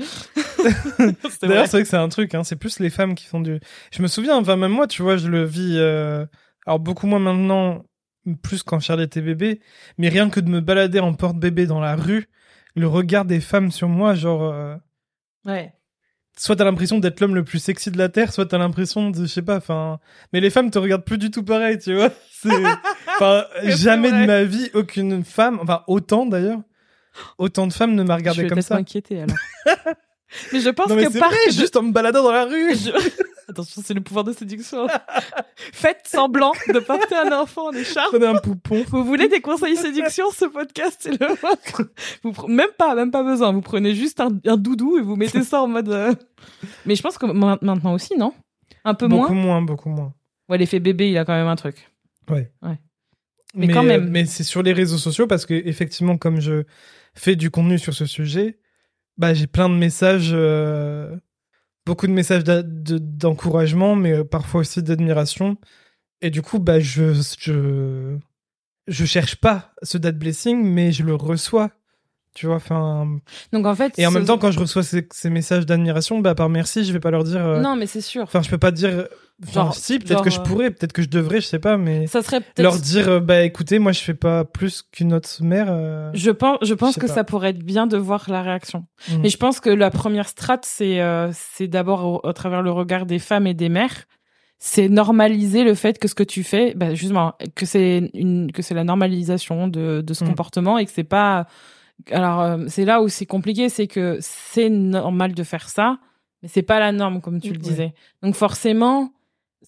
C'est D'ailleurs, c'est vrai que c'est un truc, hein, c'est plus les femmes qui font du. Je me souviens, enfin, même moi, tu vois, je le vis. euh, Alors, beaucoup moins maintenant, plus quand Charlie était bébé, mais rien que de me balader en porte-bébé dans la rue, le regard des femmes sur moi, genre. euh, Ouais. Soit t'as l'impression d'être l'homme le plus sexy de la Terre, soit t'as l'impression de, je sais pas, enfin. Mais les femmes te regardent plus du tout pareil, tu vois. C'est. Enfin, jamais de ma vie, aucune femme, enfin, autant d'ailleurs, autant de femmes ne m'a Je regardé vais comme ça. m'inquiéter alors. mais je pense Non, mais que c'est par vrai, juste en me baladant dans la rue. Je- Attention, c'est le pouvoir de séduction. Faites semblant de porter un enfant en écharpe. Prenez un poupon. Vous voulez des conseils séduction Ce podcast, c'est le vôtre. Vous pre- même pas, même pas besoin. Vous prenez juste un, un doudou et vous mettez ça en mode. euh, Mais je pense que ma- maintenant aussi, non? Un peu beaucoup moins. moins, beaucoup moins. Ouais, l'effet bébé, il a quand même un truc. Ouais. Ouais. Mais quand euh, même. mais c'est sur les réseaux sociaux parce que effectivement, comme je fais du contenu sur ce sujet, bah j'ai plein de messages, euh, beaucoup de messages d'encouragement, mais euh, parfois aussi d'admiration. Et du coup, bah je je je cherche pas ce date blessing, mais je le reçois Tu vois, enfin. Donc en fait. Et en même temps, quand je reçois ces, ces messages d'admiration, bah par merci, je vais pas leur dire. euh, Non, mais c'est sûr. Enfin, je peux pas dire. Enfin, Genre- si, peut-être genre, que je euh, pourrais, peut-être que je devrais, je sais pas, mais Ça serait peut-être. leur dire, euh, bah écoutez, moi je fais pas plus qu'une autre mère. euh, Je pense, je pense que pas. ça pourrait être bien de voir la réaction. mm. Mais je pense que la première strate, c'est euh, c'est d'abord au, au travers le regard des femmes et des mères. C'est normaliser le fait que ce que tu fais, bah, justement, que c'est une que c'est la normalisation de, de ce Mm. comportement et que c'est pas. Alors euh, c'est là où c'est compliqué, c'est que c'est normal de faire ça, mais c'est pas la norme comme tu le disais. Donc forcément,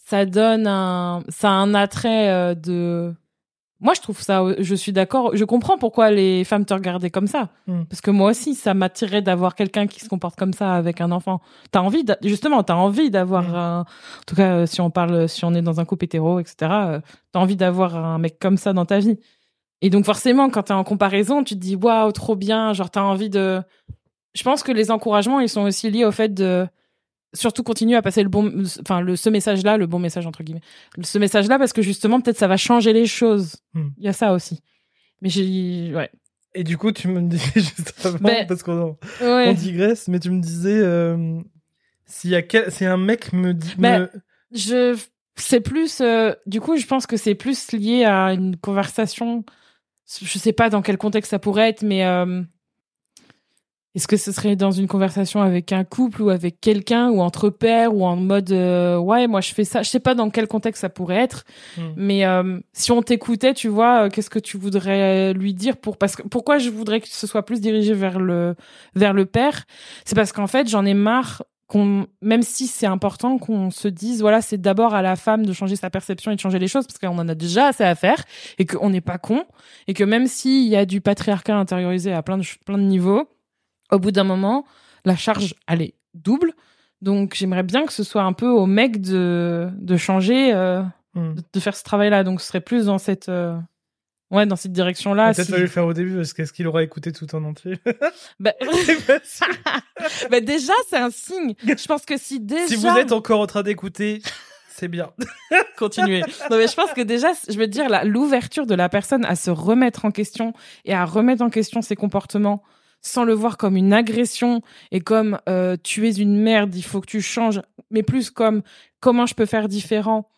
ça donne un ça a un attrait euh, de. Moi, je trouve ça. Je suis d'accord. Je comprends pourquoi les femmes te regardaient comme ça. Mm. Parce que moi aussi, ça m'attirait d'avoir quelqu'un qui se comporte comme ça avec un enfant. T'as envie, justement, t'as envie d'avoir Mm. un. En tout cas, euh, si on parle, si on est dans un couple hétéro, etc. T'as envie d'avoir un mec comme ça dans ta vie. Et donc forcément, quand t'es en comparaison, tu te dis waouh, trop bien. Genre, t'as envie de. Je pense que les encouragements, ils sont aussi liés au fait de surtout continuer à passer le bon, enfin le ce message-là, le bon message entre guillemets, ce message-là parce que justement peut-être ça va changer les choses. Hmm. Il y a ça aussi. Mais j'ai, ouais. Et du coup, tu me disais juste avant, Ben, parce qu'on Ouais. on digresse, mais tu me disais, euh, s'il y a quel... si un mec me dit. Ben, me- Je, c'est plus, euh, du coup, je pense que c'est plus lié à une conversation. Je sais pas dans quel contexte ça pourrait être, mais euh, est-ce que ce serait dans une conversation avec un couple ou avec quelqu'un ou entre pairs ou en mode euh, ouais, moi je fais ça. Je sais pas dans quel contexte ça pourrait être, Hmm. mais euh, si on t'écoutait, tu vois, euh, qu'est-ce que tu voudrais lui dire pour parce que pourquoi je voudrais que ce soit plus dirigé vers le vers le père, c'est parce qu'en fait j'en ai marre qu'on même si c'est important qu'on se dise voilà c'est d'abord à la femme de changer sa perception et de changer les choses parce qu'on en a déjà assez à faire et qu'on n'est pas con et que même s'il y a du patriarcat intériorisé à plein de plein de niveaux au bout d'un moment la charge elle est double donc j'aimerais bien que ce soit un peu au mec de de changer euh, Hmm. de, de faire ce travail là donc ce serait plus dans cette euh, ouais dans cette direction là Peut-être pas le faire au début, parce qu'est-ce qu'il aura écouté tout en entier bah... Bah, déjà c'est un signe je pense que si déjà Si vous êtes encore en train d'écouter, c'est bien. continuer. Non, mais je pense que déjà, je veux dire, l'ouverture de la personne à se remettre en question et à remettre en question ses comportements sans le voir comme une agression et comme euh, tu es une merde, il faut que tu changes, mais plus comme comment je peux faire différent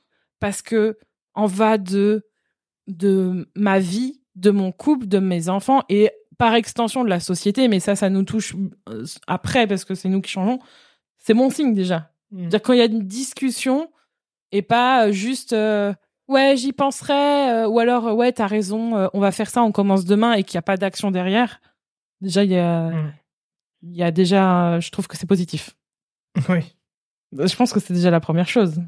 parce que en va de de ma vie, de mon couple, de mes enfants et par extension de la société, mais ça, ça nous touche euh, après parce que c'est nous qui changeons. C'est mon signe déjà. C'est-à-dire quand il y a une discussion et pas euh, juste euh, ouais j'y penserai euh, ou alors ouais t'as raison euh, on va faire ça on commence demain et qu'il n'y a pas d'action derrière déjà il y a Mm. y a déjà je trouve que c'est positif Oui. je pense que c'est déjà la première chose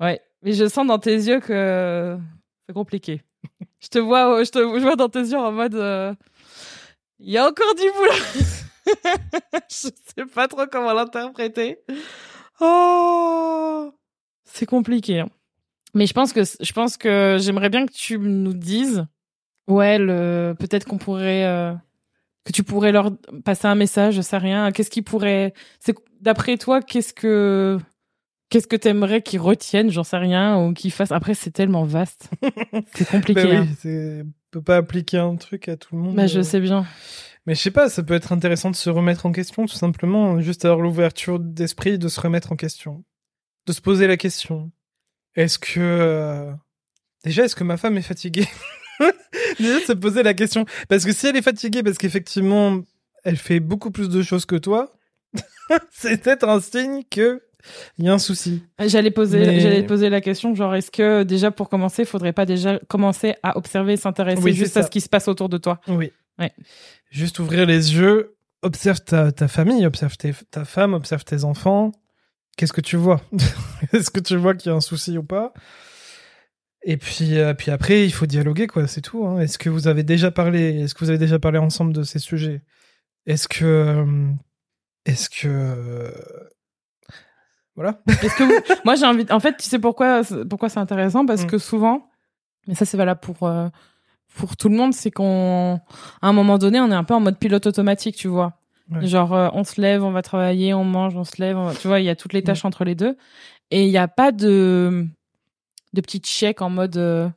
ouais mais je sens dans tes yeux que c'est compliqué. Je te vois euh, je te vois dans tes yeux en mode euh, il y a encore du boulot. Je sais pas trop comment l'interpréter. Oh c'est compliqué hein. mais je pense que je pense que j'aimerais bien que tu nous dises ouais le peut-être qu'on pourrait euh, que tu pourrais leur passer un message je sais rien. Qu'est-ce qui pourrait c'est d'après toi qu'est-ce que qu'est-ce que t'aimerais qu'ils retiennent? J'en sais rien ou qu'ils fassent après c'est tellement vaste c'est compliqué Bah hein. oui, on peut pas appliquer un truc à tout le monde. Bah, je euh. sais bien Mais je sais pas, ça peut être intéressant de se remettre en question, tout simplement. Juste avoir l'ouverture d'esprit de se remettre en question. De se poser la question. Est-ce que... euh, Déjà, est-ce que ma femme est fatiguée? Déjà, de se poser la question. Parce que si elle est fatiguée, parce qu'effectivement, elle fait beaucoup plus de choses que toi, c'est peut-être un signe que il y a un souci. J'allais poser, Mais- j'allais te poser la question, genre, est-ce que déjà pour commencer, faudrait pas déjà commencer à observer, s'intéresser Oui, juste à ce qui se passe autour de toi? Oui. Ouais. Juste ouvrir les yeux, observe ta, ta famille, observe tes- ta femme, observe tes enfants. Qu'est-ce que tu vois? Est-ce que tu vois qu'il y a un souci ou pas? Et puis, euh, puis après, il faut dialoguer, quoi. C'est tout. hein. Est-ce que vous avez déjà parlé Est-ce que vous avez déjà parlé ensemble de ces sujets? Est-ce que, euh, est-ce que, euh, voilà. Est-ce que vous- moi j'ai envie, en fait, tu sais pourquoi, pourquoi c'est intéressant? Parce Mm. que souvent, mais ça c'est valable pour euh, pour tout le monde, c'est qu'on, à un moment donné, on est un peu en mode pilote automatique, tu vois. Ouais. Genre, euh, on se lève, on va travailler, on mange, on se lève, on va- tu vois, il y a toutes les tâches entre les deux, et il n'y a pas de de petits chèques en mode euh,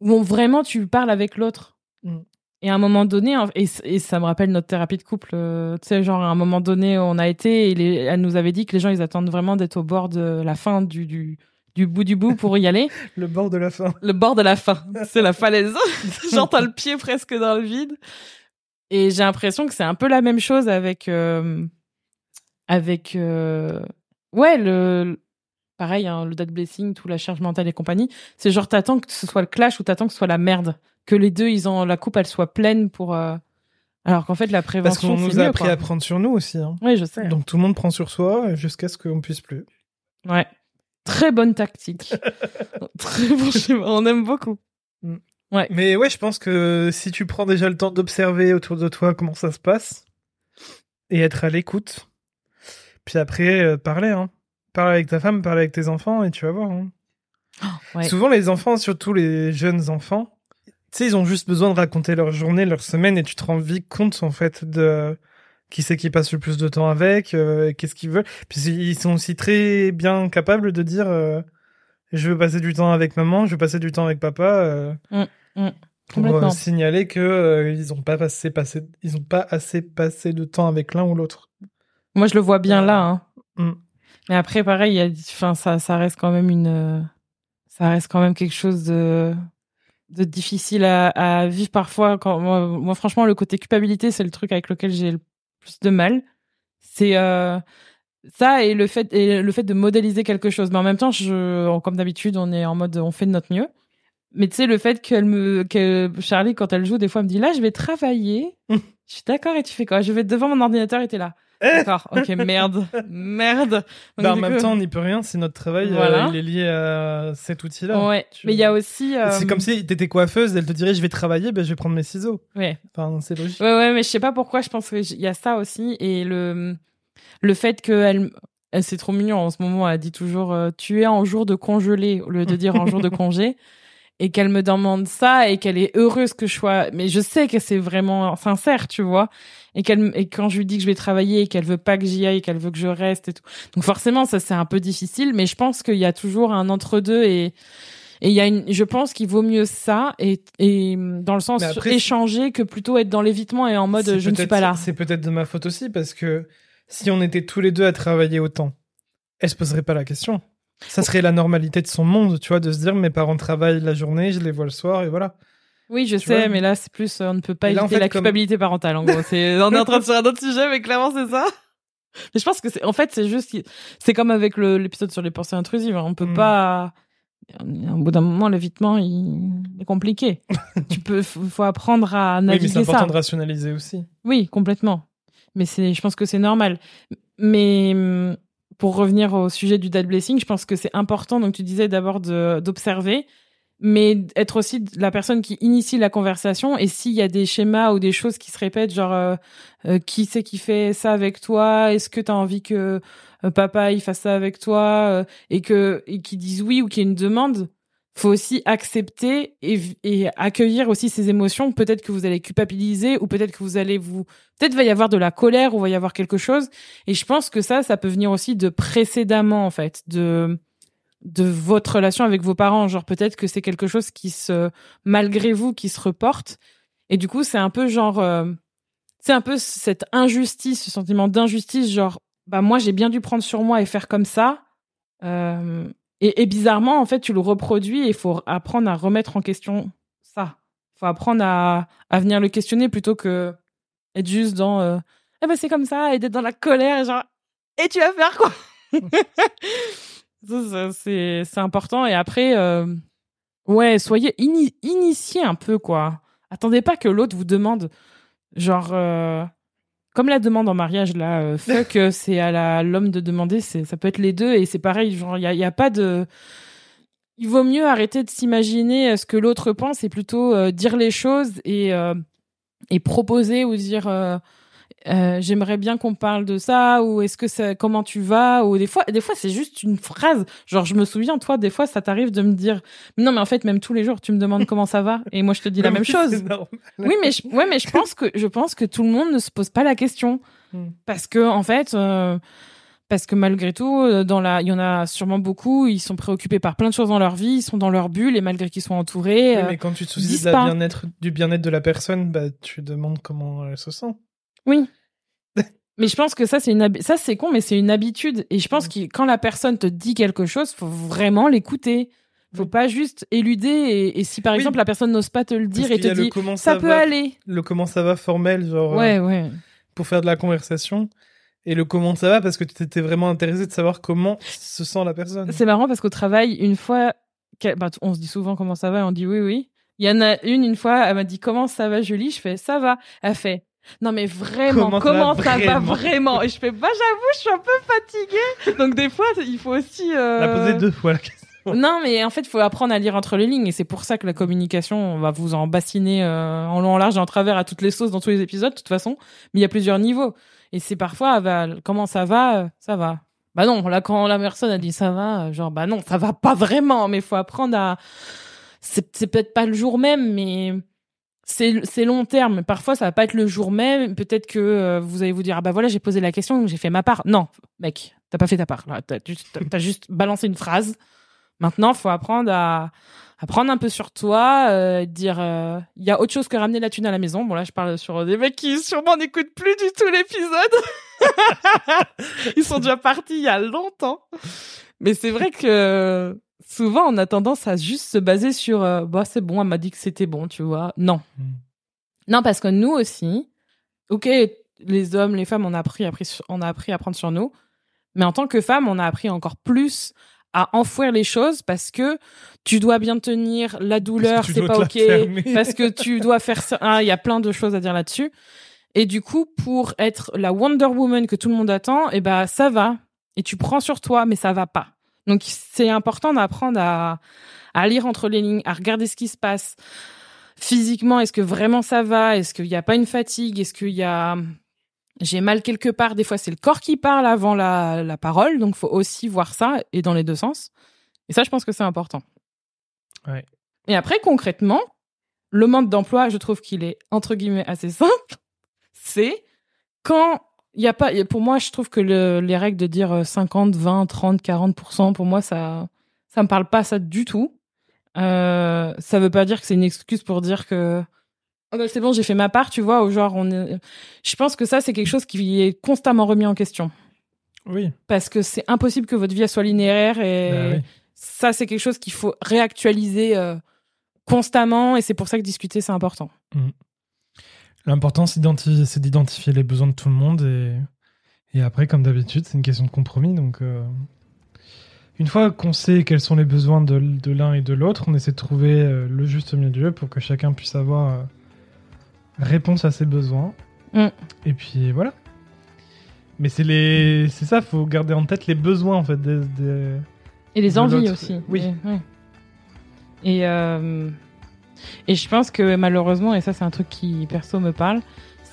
où on- vraiment tu parles avec l'autre. Mm. Et à un moment donné, et, ça me rappelle notre thérapie de couple, euh, tu sais, genre à un moment donné, on a été, et elle nous avait dit que les gens, ils attendent vraiment d'être au bord de la fin du, du, du bout du bout pour y aller. le bord de la fin. Le bord de la fin. C'est la falaise. J'entends le pied presque dans le vide. Et j'ai l'impression que c'est un peu la même chose avec, euh, avec, euh, ouais, le, pareil, hein, le date blessing, tout la charge mentale et compagnie. C'est genre, t'attends que ce soit le clash ou t'attends que ce soit la merde. Que les deux, ils ont, la coupe, elle soit pleine pour, euh, alors qu'en fait, la prévention, Parce qu'on nous a appris à prendre sur nous aussi. Hein. Oui, je sais. Donc tout le monde prend sur soi jusqu'à ce qu'on puisse plus. Ouais. Très bonne tactique. Très bon schéma. On aime beaucoup. Mm. Ouais. Mais ouais, je pense que si tu prends déjà le temps d'observer autour de toi comment ça se passe et être à l'écoute, puis après euh, parler, hein. Parler avec ta femme, parler avec tes enfants et tu vas voir. Hein. Oh, Souvent les enfants, surtout les jeunes enfants, sais, ils ont juste besoin de raconter leur journée, leur semaine et tu te rends vite compte en fait de qui c'est qui passe le plus de temps avec, euh, qu'est-ce qu'ils veulent. Puis ils sont aussi très bien capables de dire euh, je veux passer du temps avec maman, je veux passer du temps avec papa. Euh, mm, mm. pour signaler que ils ont pas passé, passé, ils ont pas assez passé de temps avec l'un ou l'autre. Moi, je le vois bien là. Hein. Mm. Mais après, pareil, y ça, ça reste quand même une, ça reste quand même quelque chose de, de difficile à, à vivre parfois. Quand, moi, moi, franchement, le côté culpabilité, c'est le truc avec lequel j'ai le plus de mal. C'est euh, ça et le fait et le fait de modéliser quelque chose. Mais en même temps, je, comme d'habitude, on est en mode on fait de notre mieux. Mais tu sais, le fait qu'elle me, que Charlie, quand elle joue, des fois, elle me dit là, je vais travailler. je suis d'accord et tu fais quoi Je vais devant mon ordinateur et t'es là. D'accord, ok, merde, merde. Bah, en même temps, on n'y peut rien, c'est notre travail, euh, il est lié à cet outil-là. Ouais, mais il y a aussi... Euh, c'est comme si t'étais coiffeuse, elle te dirait je vais travailler, ben je vais prendre mes ciseaux. Ouais. Enfin, c'est logique. Ouais, ouais, mais je sais pas pourquoi, je pense qu'il y a ça aussi, et le, le fait qu'elle... Elle, c'est trop mignon en ce moment, elle dit toujours euh, tu es en jour de congelé au lieu de dire en jour de congé et qu'elle me demande ça et qu'elle est heureuse que je sois mais je sais que c'est vraiment sincère tu vois. Et qu'elle et quand je lui dis que je vais travailler et qu'elle veut pas que j'y aille qu'elle veut que je reste et tout. Donc forcément ça c'est un peu difficile mais je pense qu'il y a toujours un entre deux et et il y a une je pense qu'il vaut mieux ça et et dans le sens échanger que plutôt être dans l'évitement et en mode je ne suis pas là. c'est peut-être de ma faute aussi parce que si on était tous les deux à travailler autant elle se poserait pas la question ça serait la normalité de son monde, tu vois, de se dire mes parents travaillent la journée, je les vois le soir et voilà. Oui, je sais, mais là, c'est plus, on ne peut pas éviter la culpabilité parentale, en gros. On est en train de faire un autre sujet, mais clairement, c'est ça. Mais je pense que c'est, en fait, c'est juste, c'est comme avec l'épisode sur les pensées intrusives. Hein. On peut hmm. pas, au bout d'un moment, l'évitement, il est compliqué. tu peux, faut apprendre à naviguer. Oui, mais c'est important de rationaliser aussi. Oui, complètement. Mais c'est, je pense que c'est normal. Mais, pour revenir au sujet du dad blessing, je pense que c'est important, donc tu disais d'abord d'observer, mais être aussi la personne qui initie la conversation. Et s'il y a des schémas ou des choses qui se répètent, genre euh, euh, qui c'est qui fait ça avec toi Est-ce que tu as envie que euh, papa il fasse ça avec toi Et que et disent oui ou qu'il y ait une demande, faut aussi accepter et, et, accueillir aussi ces émotions. Peut-être que vous allez culpabiliser ou peut-être que vous allez vous, peut-être va y avoir de la colère ou va y avoir quelque chose. Et je pense que ça, ça peut venir aussi de précédemment, en fait, de, de votre relation avec vos parents. Genre, peut-être que c'est quelque chose qui se, malgré vous, qui se reporte. Et du coup, c'est un peu genre, euh, c'est un peu cette injustice, ce sentiment d'injustice, genre, bah, moi, j'ai bien dû prendre sur moi et faire comme ça. Euh, et, bizarrement, en fait, tu le reproduis et il faut apprendre à remettre en question ça. Il faut apprendre à, à venir le questionner plutôt que être juste dans euh, eh ben c'est comme ça et d'être dans la colère et genre et tu vas faire quoi? C'est important. Et après euh, ouais soyez initiés un peu quoi. Attendez pas que l'autre vous demande genre euh, comme la demande en mariage là, euh, fuck, c'est à l'homme de demander, c'est ça peut être les deux et c'est pareil, genre il y a, y a, pas de il vaut mieux arrêter de s'imaginer euh, ce que l'autre pense et plutôt euh, dire les choses et et proposer ou dire euh, j'aimerais bien qu'on parle de ça ou est-ce que ça comment tu vas ou des fois des fois c'est juste une phrase genre je me souviens toi des fois ça t'arrive de me dire non mais en fait même tous les jours tu me demandes comment ça va et moi je te dis la même chose oui mais je, ouais mais je pense que je pense que tout le monde ne se pose pas la question hmm. parce que en fait euh, Parce que malgré tout, euh, dans la, il y en a sûrement beaucoup, ils sont préoccupés par plein de choses dans leur vie, ils sont dans leur bulle et malgré qu'ils sont entourés. Oui, mais quand tu te soucies de la bien-être, du bien-être de la personne, bah, tu demandes comment elle se sent. Oui. Mais je pense que ça c'est une ça c'est con mais c'est une habitude et je pense que quand la personne te dit quelque chose, faut vraiment l'écouter. Faut pas juste éluder et, et si par Oui. exemple la personne n'ose pas te le dire Parce et te dit ça, ça peut va, aller. le comment ça va formel, genre, euh, Ouais ouais. pour faire de la conversation. Et le comment ça va parce que tu t'étais vraiment intéressé de savoir comment se sent la personne. C'est marrant parce qu'au travail, une fois, bah, on se dit souvent comment ça va et on dit oui, oui. Il y en a une, une fois, elle m'a dit comment ça va, Julie? Je fais ça va. Elle fait non, mais vraiment, Comment comment, ça va ça va vraiment Et je fais bah, j'avoue, je suis un peu fatiguée. Donc, des fois, il faut aussi. euh, La poser deux fois la question. Non, mais en fait, il faut apprendre à lire entre les lignes et c'est pour ça que la communication, on va vous en bassiner euh, en long, en large et en travers à toutes les sauces dans tous les épisodes, de toute façon. Mais il y a plusieurs niveaux. Et c'est parfois, bah, comment ça va euh, Ça va. Bah non, là, quand la personne a dit ça va, genre, bah non, ça va pas vraiment, mais il faut apprendre à. C'est peut-être pas le jour même, mais c'est long terme. Parfois, ça va pas être le jour même. Peut-être que euh, vous allez vous dire, ah bah voilà, j'ai posé la question, j'ai fait ma part. Non, mec, t'as pas fait ta part. T'as juste, juste balancé une phrase. Maintenant, faut apprendre à, prendre un peu sur toi, euh, dire, euh, il y a autre chose que ramener la thune à la maison. Bon là, je parle sur des mecs qui sûrement n'écoutent plus du tout l'épisode. Ils sont déjà partis il y a longtemps. Mais c'est vrai que souvent, on a tendance à juste se baser sur, euh, bah c'est bon, elle m'a dit que c'était bon, tu vois. Non. Mm. Non, parce que nous aussi, ok, les hommes, les femmes, on a appris, on a appris à prendre sur nous. Mais en tant que femme, on a appris encore plus à enfouir les choses parce que tu dois bien tenir la douleur, c'est pas ok, parce que tu dois faire ça. Ah, Il y a plein de choses à dire là-dessus. Et du coup, pour être la Wonder Woman que tout le monde attend, eh ben ça va. Et tu prends sur toi, mais ça va pas. Donc c'est important d'apprendre à, à lire entre les lignes, à regarder ce qui se passe physiquement. Est-ce que vraiment ça va? Est-ce qu'il n'y a pas une fatigue? Est-ce qu'il y a j'ai mal quelque part? Des fois, c'est le corps qui parle avant la, la parole, donc faut aussi voir ça et dans les deux sens. Et ça, je pense que c'est important. Ouais. Et après, concrètement, le mode d'emploi, je trouve qu'il est entre guillemets assez simple. C'est quand il y a pas, pour moi, je trouve que le- les règles de dire euh, 50, 20, 30, 40%, pour moi, ça, ça me parle pas ça du tout. Euh, ça veut pas dire que c'est une excuse pour dire que Ah bah, c'est bon, j'ai fait ma part, tu vois, au genre on est... Je pense que ça c'est quelque chose qui est constamment remis en question Oui. parce que c'est impossible que votre vie soit linéaire et Bah oui. ça c'est quelque chose qu'il faut réactualiser euh, constamment et c'est pour ça que discuter c'est important. L'important, c'est d'identifier, les besoins de tout le monde et, et après, comme d'habitude, c'est une question de compromis. Donc, euh, une fois qu'on sait quels sont les besoins de, de l'un et de l'autre, on essaie de trouver euh, le juste milieu pour que chacun puisse avoir euh, réponse à ses besoins. Mm. Et puis voilà. Mais c'est les, c'est ça, faut garder en tête les besoins en fait des, des- Et les envies aussi. oui. Et, ouais. Et, et je pense que malheureusement, et ça c'est un truc qui perso me parle,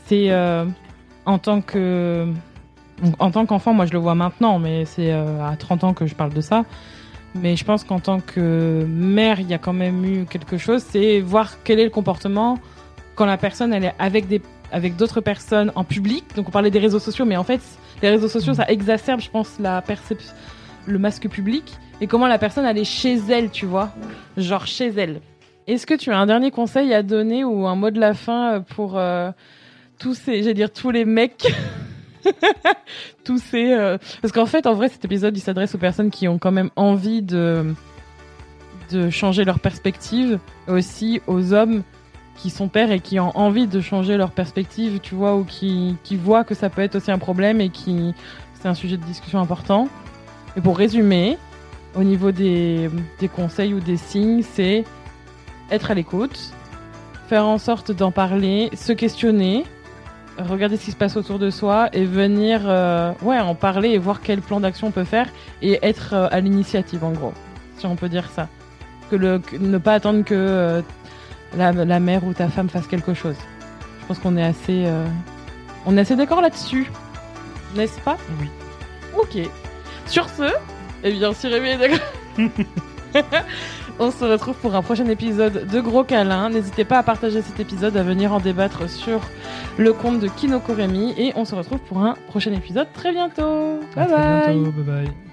c'est euh, en tant que en tant qu'enfant, moi je le vois maintenant, mais c'est euh, à 30 ans que je parle de ça. Mais je pense qu'en tant que mère, il y a quand même eu quelque chose, c'est voir quel est le comportement quand la personne elle est avec des avec d'autres personnes en public. Donc on parlait des réseaux sociaux, mais en fait les réseaux sociaux ça exacerbe, je pense, la perception le masque public et comment la personne elle est chez elle, tu vois, genre chez elle. Est-ce que tu as un dernier conseil à donner ou un mot de la fin euh, pour euh, tous ces, j'allais dire tous les mecs, tous ces, euh, parce qu'en fait en vrai cet épisode il s'adresse aux personnes qui ont quand même envie de de changer leur perspective, aussi aux hommes qui sont pères et qui ont envie de changer leur perspective, tu vois, ou qui qui voient que ça peut être aussi un problème et qui c'est un sujet de discussion important. Et pour résumer, au niveau des, des conseils ou des signes, c'est être à l'écoute, faire en sorte d'en parler, se questionner, regarder ce qui se passe autour de soi et venir euh, ouais, en parler et voir quel plan d'action on peut faire et être euh, à l'initiative en gros, si on peut dire ça. Que le, que- ne pas attendre que euh, la, la mère ou ta femme fasse quelque chose. Je pense qu'on est assez, on est assez d'accord là-dessus, n'est-ce pas? Oui. Ok. Sur ce, eh bien, si Rémi est d'accord, On se retrouve pour un prochain épisode de Gros Câlin. N'hésitez pas à partager cet épisode, à venir en débattre sur le compte de Kinoko Remy. Et on se retrouve pour un prochain épisode très bientôt. Bye bye. bientôt. Bye bye.